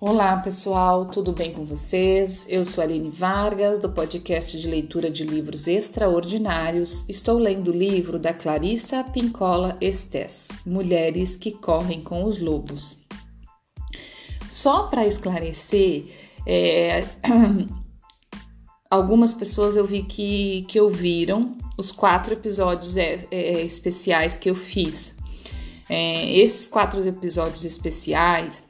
Olá pessoal, tudo bem com vocês? Eu sou Aline Vargas, do podcast de leitura de livros extraordinários. Estou lendo o livro da Clarissa Pincola Estes, Mulheres que Correm com os Lobos. Só para esclarecer, é, algumas pessoas eu vi que, que ouviram os quatro episódios é, é, especiais que eu fiz. É, esses quatro episódios especiais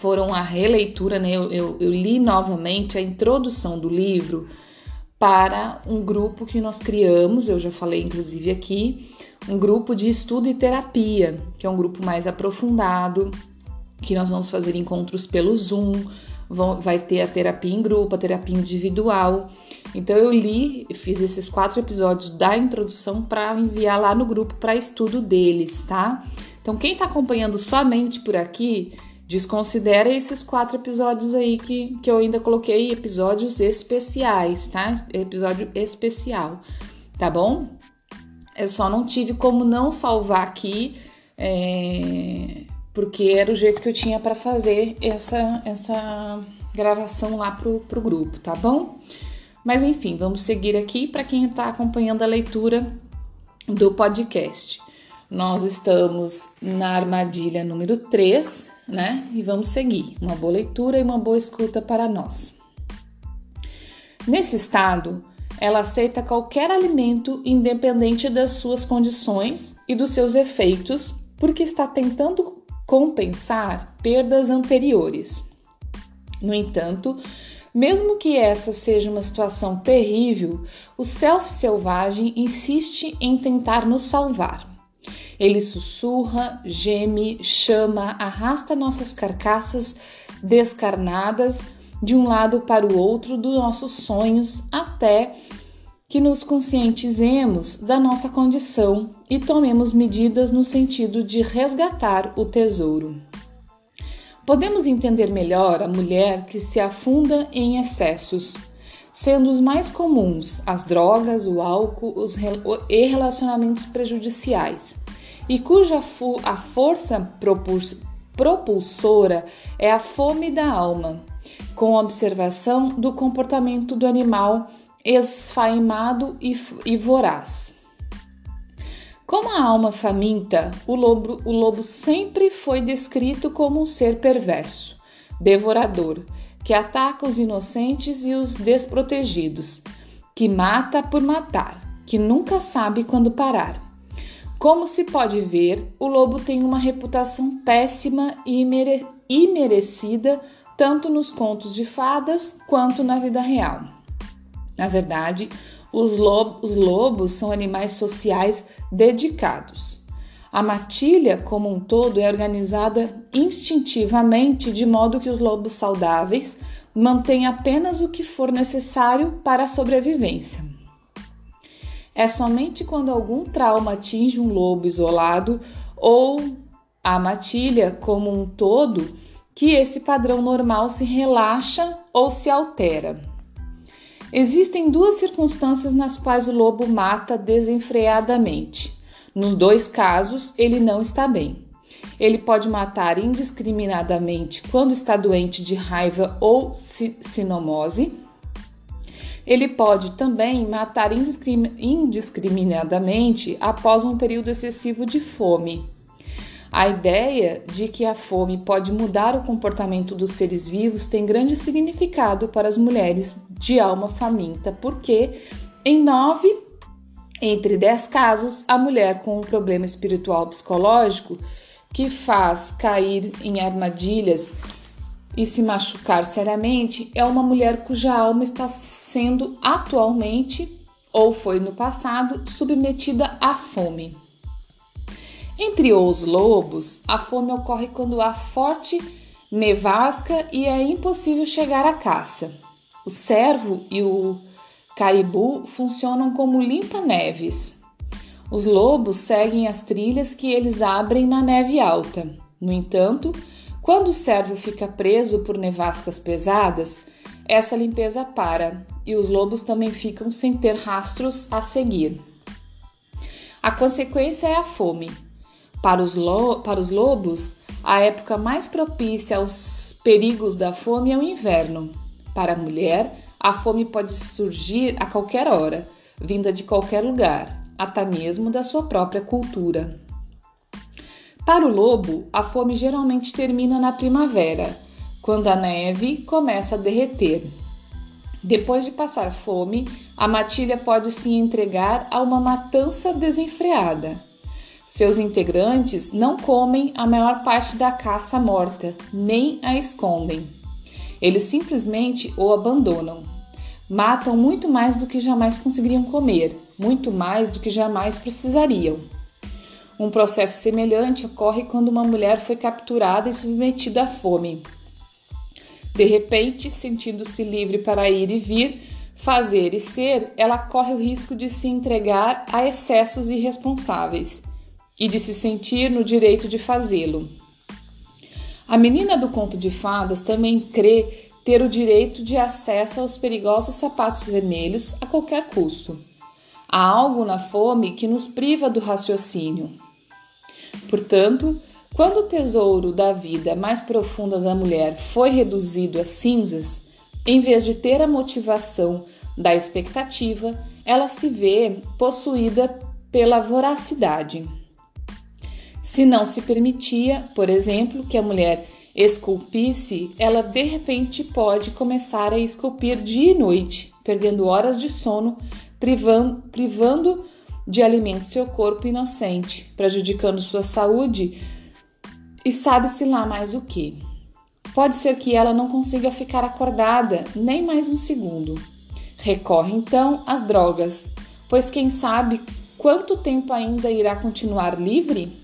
foram a releitura, né? Eu, eu, eu, li novamente a introdução do livro para um grupo que nós criamos, eu já falei inclusive aqui, um grupo de estudo e terapia, que é um grupo mais aprofundado, que nós vamos fazer encontros pelo Zoom, vai ter a terapia em grupo, a terapia individual. Então eu li, fiz esses quatro episódios da introdução para enviar lá no grupo para estudo deles, tá? Então quem está acompanhando somente por aqui, Desconsidera esses quatro episódios aí que, que eu ainda coloquei episódios especiais, tá? Episódio especial, tá bom? Eu só não tive como não salvar aqui, é, porque era o jeito que eu tinha para fazer essa, essa gravação lá pro, pro grupo, tá bom? Mas enfim, vamos seguir aqui para quem está acompanhando a leitura do podcast. Nós estamos na armadilha número 3, né? E vamos seguir. Uma boa leitura e uma boa escuta para nós. Nesse estado, ela aceita qualquer alimento independente das suas condições e dos seus efeitos, porque está tentando compensar perdas anteriores. No entanto, mesmo que essa seja uma situação terrível, o self selvagem insiste em tentar nos salvar. Ele sussurra, geme, chama, arrasta nossas carcaças descarnadas de um lado para o outro dos nossos sonhos até que nos conscientizemos da nossa condição e tomemos medidas no sentido de resgatar o tesouro. Podemos entender melhor a mulher que se afunda em excessos, sendo os mais comuns as drogas, o álcool os e relacionamentos prejudiciais, e cuja a força propulsora é a fome da alma, com observação do comportamento do animal esfaimado e, e voraz. Como a alma faminta, o lobo, o lobo sempre foi descrito como um ser perverso, devorador, que ataca os inocentes e os desprotegidos, que mata por matar, que nunca sabe quando parar. Como se pode ver, o lobo tem uma reputação péssima e imerecida tanto nos contos de fadas quanto na vida real. Na verdade, os, os lobos são animais sociais dedicados. A matilha, como um todo, é organizada instintivamente de modo que os lobos saudáveis mantêm apenas o que for necessário para a sobrevivência. É somente quando algum trauma atinge um lobo isolado ou a matilha como um todo que esse padrão normal se relaxa ou se altera. Existem duas circunstâncias nas quais o lobo mata desenfreadamente. Nos dois casos, ele não está bem. Ele pode matar indiscriminadamente quando está doente de raiva ou sinomose ele pode também matar indiscriminadamente após um período excessivo de fome. A ideia de que a fome pode mudar o comportamento dos seres vivos tem grande significado para as mulheres de alma faminta, porque em nove entre dez casos, a mulher com um problema espiritual psicológico que faz cair em armadilhas e se machucar seriamente é uma mulher cuja alma está sendo atualmente ou foi no passado submetida à fome. Entre os lobos, a fome ocorre quando há forte nevasca e é impossível chegar à caça. O cervo e o caibu funcionam como limpa-neves. Os lobos seguem as trilhas que eles abrem na neve alta. No entanto, quando o servo fica preso por nevascas pesadas, essa limpeza para e os lobos também ficam sem ter rastros a seguir. A consequência é a fome. Para os, para os lobos, a época mais propícia aos perigos da fome é o inverno. Para a mulher, a fome pode surgir a qualquer hora, vinda de qualquer lugar, até mesmo da sua própria cultura. Para o lobo, a fome geralmente termina na primavera, quando a neve começa a derreter. Depois de passar fome, a matilha pode se entregar a uma matança desenfreada. Seus integrantes não comem a maior parte da caça morta, nem a escondem. Eles simplesmente o abandonam. Matam muito mais do que jamais conseguiriam comer, muito mais do que jamais precisariam. Um processo semelhante ocorre quando uma mulher foi capturada e submetida à fome. De repente, sentindo-se livre para ir e vir, fazer e ser, ela corre o risco de se entregar a excessos irresponsáveis e de se sentir no direito de fazê-lo. A menina do conto de fadas também crê ter o direito de acesso aos perigosos sapatos vermelhos a qualquer custo. Há algo na fome que nos priva do raciocínio. Portanto, quando o tesouro da vida mais profunda da mulher foi reduzido a cinzas, em vez de ter a motivação da expectativa, ela se vê possuída pela voracidade. Se não se permitia, por exemplo, que a mulher esculpisse, ela de repente pode começar a esculpir dia e noite, perdendo horas de sono, privando, privando de alimento seu corpo inocente, prejudicando sua saúde e sabe-se lá mais o que. Pode ser que ela não consiga ficar acordada nem mais um segundo. Recorre então às drogas, pois quem sabe quanto tempo ainda irá continuar livre?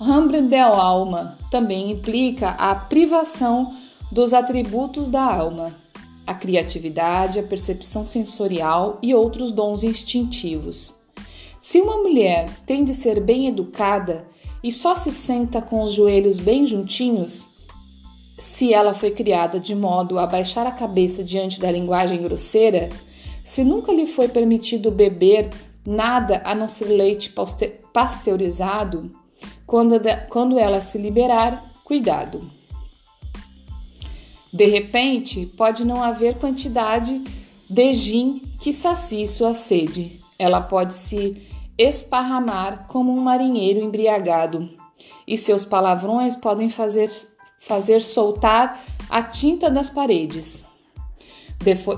Hambre alma também implica a privação dos atributos da alma, a criatividade, a percepção sensorial e outros dons instintivos. Se uma mulher tem de ser bem educada e só se senta com os joelhos bem juntinhos, se ela foi criada de modo a baixar a cabeça diante da linguagem grosseira, se nunca lhe foi permitido beber nada a não ser leite pasteurizado, quando, ela se liberar, cuidado. De repente, pode não haver quantidade de gin que sacie sua sede. Ela pode se esparramar como um marinheiro embriagado, e seus palavrões podem fazer, fazer soltar a tinta das paredes.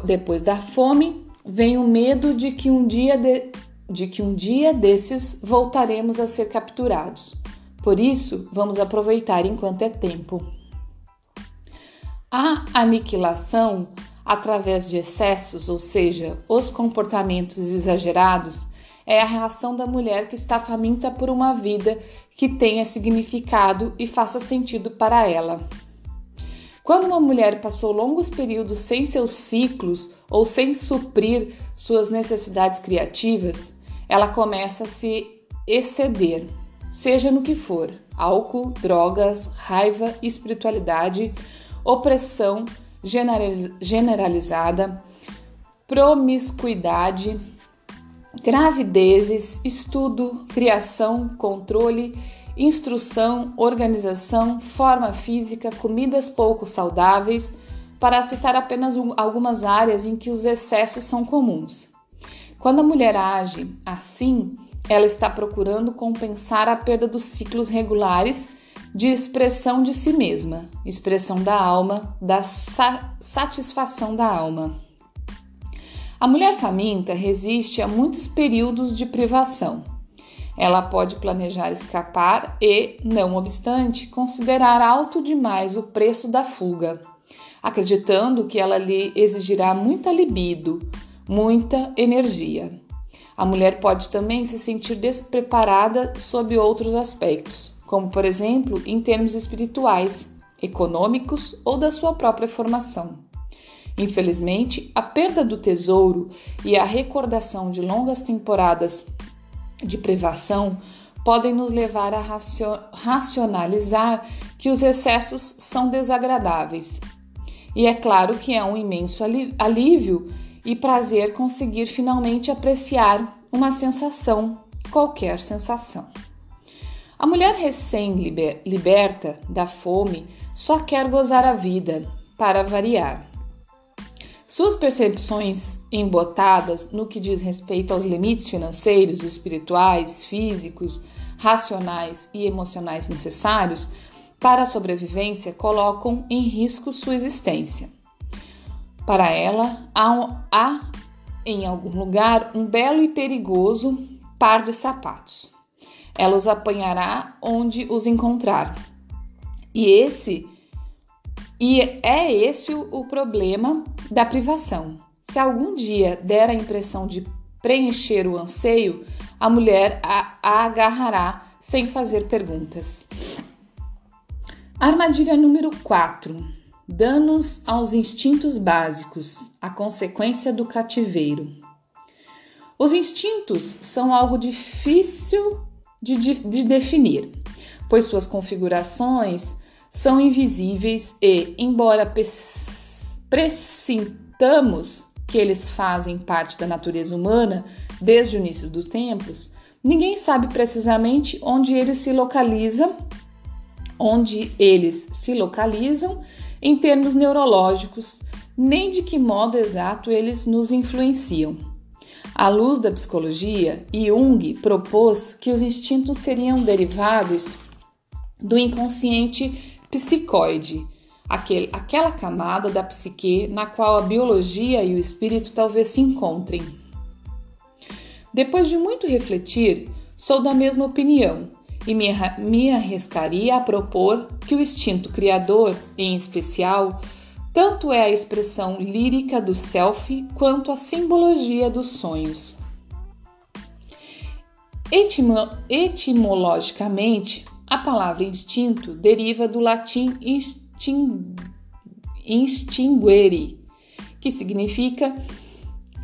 Depois da fome, vem o medo de que um dia de, de que um dia desses voltaremos a ser capturados. Por isso, vamos aproveitar enquanto é tempo. A aniquilação através de excessos, ou seja, os comportamentos exagerados, é a reação da mulher que está faminta por uma vida que tenha significado e faça sentido para ela. Quando uma mulher passou longos períodos sem seus ciclos ou sem suprir suas necessidades criativas, ela começa a se exceder seja no que for: álcool, drogas, raiva, espiritualidade, opressão generalizada, promiscuidade, gravidezes, estudo, criação, controle, instrução, organização, forma física, comidas pouco saudáveis, para citar apenas algumas áreas em que os excessos são comuns. Quando a mulher age assim, ela está procurando compensar a perda dos ciclos regulares de expressão de si mesma, expressão da alma, da sa satisfação da alma. A mulher faminta resiste a muitos períodos de privação. Ela pode planejar escapar e, não obstante, considerar alto demais o preço da fuga, acreditando que ela lhe exigirá muita libido, muita energia. A mulher pode também se sentir despreparada sob outros aspectos, como por exemplo em termos espirituais, econômicos ou da sua própria formação. Infelizmente, a perda do tesouro e a recordação de longas temporadas de privação podem nos levar a racionalizar que os excessos são desagradáveis. E é claro que é um imenso alívio e prazer conseguir finalmente apreciar uma sensação, qualquer sensação. A mulher recém-liberta da fome só quer gozar a vida, para variar. Suas percepções embotadas no que diz respeito aos limites financeiros, espirituais, físicos, racionais e emocionais necessários para a sobrevivência colocam em risco sua existência. Para ela, há, há em algum lugar um belo e perigoso par de sapatos. Ela os apanhará onde os encontrar. E esse e é esse o, problema da privação. Se algum dia der a impressão de preencher o anseio, a mulher a, a agarrará sem fazer perguntas. Armadilha número 4. Danos aos instintos básicos, a consequência do cativeiro. Os instintos são algo difícil de, de, de definir, pois suas configurações são invisíveis e, embora pressintamos que eles fazem parte da natureza humana desde o início dos tempos, ninguém sabe precisamente onde eles se localizam, onde eles se localizam em termos neurológicos, nem de que modo exato eles nos influenciam. À luz da psicologia, Jung propôs que os instintos seriam derivados do inconsciente psicoide, aquele, aquela camada da psique na qual a biologia e o espírito talvez se encontrem. Depois de muito refletir, sou da mesma opinião e me, me arriscaria a propor que o instinto criador, em especial, tanto é a expressão lírica do self quanto a simbologia dos sonhos. Etimo, etimologicamente, a palavra instinto deriva do latim instin, instinguere, que significa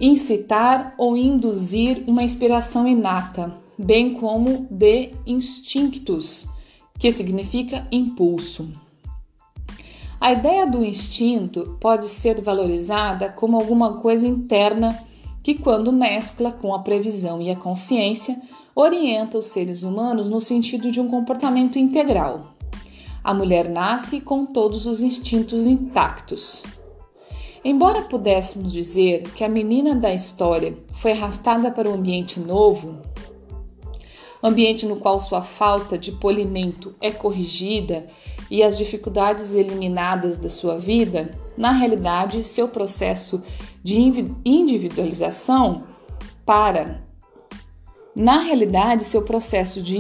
incitar ou induzir uma inspiração inata, bem como de instinctus, que significa impulso. A ideia do instinto pode ser valorizada como alguma coisa interna que, quando mescla com a previsão e a consciência, orienta os seres humanos no sentido de um comportamento integral. A mulher nasce com todos os instintos intactos. Embora pudéssemos dizer que a menina da história foi arrastada para um ambiente novo, ambiente no qual sua falta de polimento é corrigida e as dificuldades eliminadas da sua vida, na realidade, seu processo de individualização para na realidade, seu processo de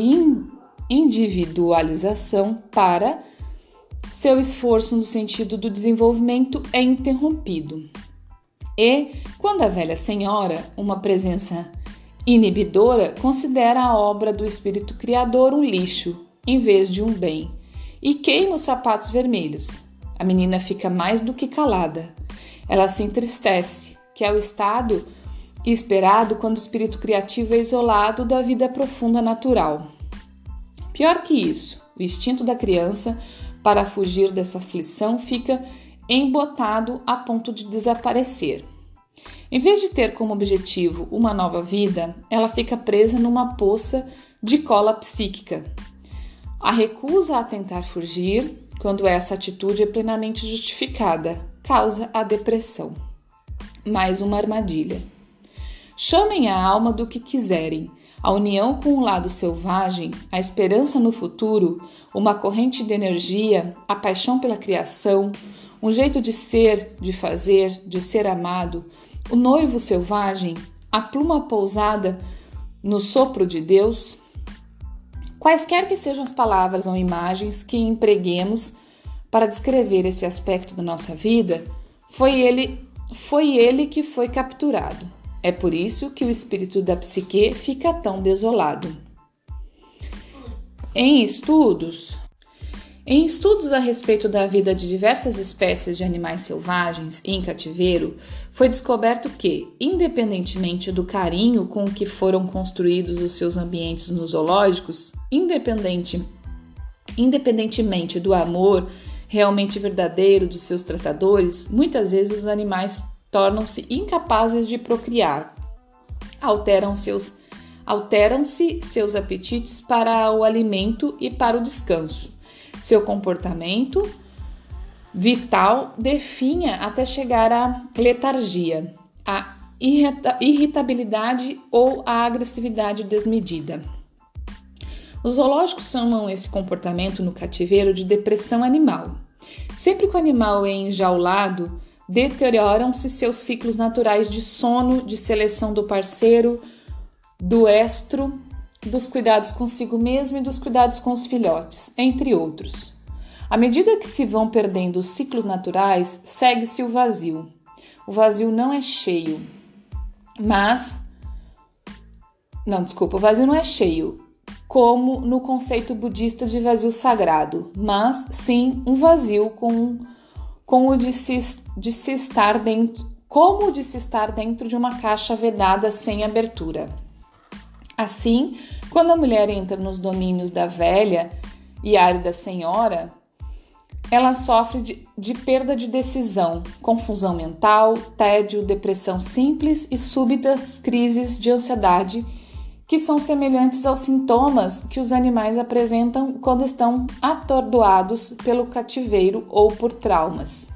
individualização para seu esforço no sentido do desenvolvimento é interrompido. E, quando a velha senhora, uma presença inibidora, considera a obra do espírito criador um lixo em vez de um bem e queima os sapatos vermelhos, a menina fica mais do que calada. Ela se entristece, que é o estado esperado quando o espírito criativo é isolado da vida profunda natural. Pior que isso, o instinto da criança para fugir dessa aflição fica embotado a ponto de desaparecer. Em vez de ter como objetivo uma nova vida, ela fica presa numa poça de cola psíquica. A recusa a tentar fugir, quando essa atitude é plenamente justificada, causa a depressão. Mais uma armadilha. Chamem a alma do que quiserem. A união com o lado selvagem, a esperança no futuro, uma corrente de energia, a paixão pela criação, um jeito de ser, de fazer, de ser amado, o noivo selvagem, a pluma pousada no sopro de Deus. Quaisquer que sejam as palavras ou imagens que empreguemos para descrever esse aspecto da nossa vida, foi ele, foi ele que foi capturado. É por isso que o espírito da psique fica tão desolado. Em estudos, em estudos a respeito da vida de diversas espécies de animais selvagens em cativeiro, foi descoberto que, independentemente do carinho com que foram construídos os seus ambientes nos zoológicos, independente, independentemente do amor realmente verdadeiro dos seus tratadores, muitas vezes os animais tornam-se incapazes de procriar, alteram seus Alteram-se seus apetites para o alimento e para o descanso. Seu comportamento vital definha até chegar à letargia, à irritabilidade ou à agressividade desmedida. Os zoológicos chamam esse comportamento no cativeiro de depressão animal. Sempre que o animal é enjaulado, deterioram-se seus ciclos naturais de sono, de seleção do parceiro, do estro, dos cuidados consigo mesmo e dos cuidados com os filhotes, entre outros. À medida que se vão perdendo os ciclos naturais, segue-se o vazio. O vazio não é cheio, mas. Não, desculpa, o vazio não é cheio, como no conceito budista de vazio sagrado, mas sim um vazio com, com o de se, de se estar dentro, como o de se estar dentro de uma caixa vedada sem abertura. Assim, quando a mulher entra nos domínios da velha e árida senhora, ela sofre de, de, perda de decisão, confusão mental, tédio, depressão simples e súbitas crises de ansiedade que são semelhantes aos sintomas que os animais apresentam quando estão atordoados pelo cativeiro ou por traumas.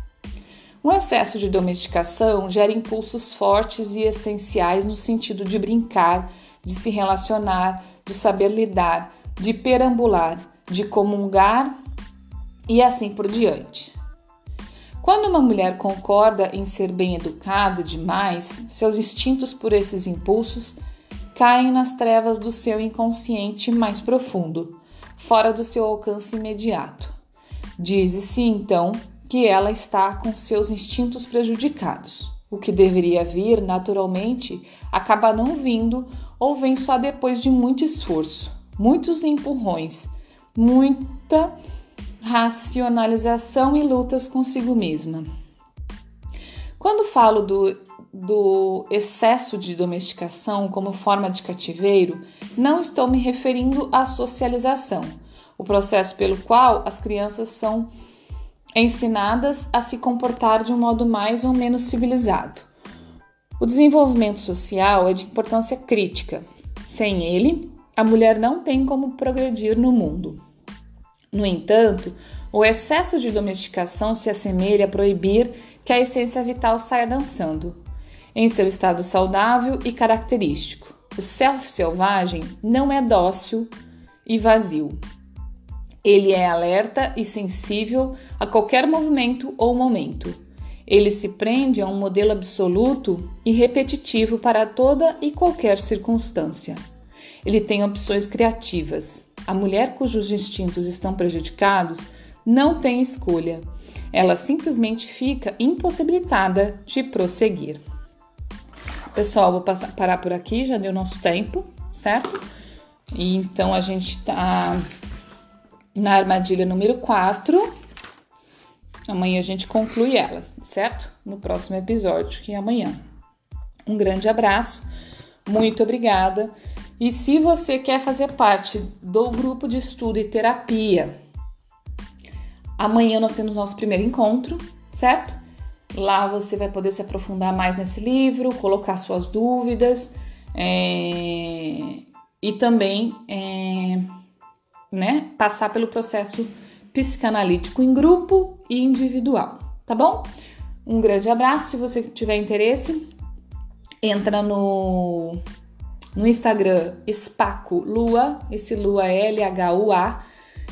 Um excesso de domesticação gera impulsos fortes e essenciais no sentido de brincar, de se relacionar, de saber lidar, de perambular, de comungar e assim por diante. Quando uma mulher concorda em ser bem educada demais, seus instintos por esses impulsos caem nas trevas do seu inconsciente mais profundo, fora do seu alcance imediato. Diz-se então que ela está com seus instintos prejudicados. O que deveria vir naturalmente acaba não vindo ou vem só depois de muito esforço, muitos empurrões, muita racionalização e lutas consigo mesma. Quando falo do do excesso de domesticação como forma de cativeiro, não estou me referindo à socialização, o processo pelo qual as crianças são ensinadas a se comportar de um modo mais ou menos civilizado. O desenvolvimento social é de importância crítica. Sem ele, a mulher não tem como progredir no mundo. No entanto, o excesso de domesticação se assemelha a proibir que a essência vital saia dançando em seu estado saudável e característico. O self selvagem não é dócil e vazio. Ele é alerta e sensível a qualquer movimento ou momento. Ele se prende a um modelo absoluto e repetitivo para toda e qualquer circunstância. Ele tem opções criativas. A mulher cujos instintos estão prejudicados não tem escolha. Ela simplesmente fica impossibilitada de prosseguir. Pessoal, vou passar, parar por aqui, já deu nosso tempo, certo? E então a gente tá na armadilha número 4. Amanhã a gente conclui ela, certo? No próximo episódio, que é amanhã. Um grande abraço, muito obrigada. E se você quer fazer parte do grupo de estudo e terapia, amanhã nós temos nosso primeiro encontro, certo? Lá você vai poder se aprofundar mais nesse livro, colocar suas dúvidas é, e também é, né, passar pelo processo psicanalítico em grupo e individual, tá bom? Um grande abraço. Se você tiver interesse, entra no, no Instagram Spaco Lua, esse Lua é L-H-U-A,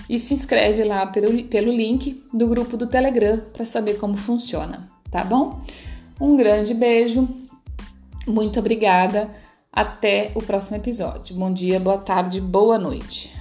e se inscreve lá pelo, pelo link do grupo do Telegram para saber como funciona tá bom? Um grande beijo, muito obrigada. Até o próximo episódio. Bom dia, boa tarde, boa noite.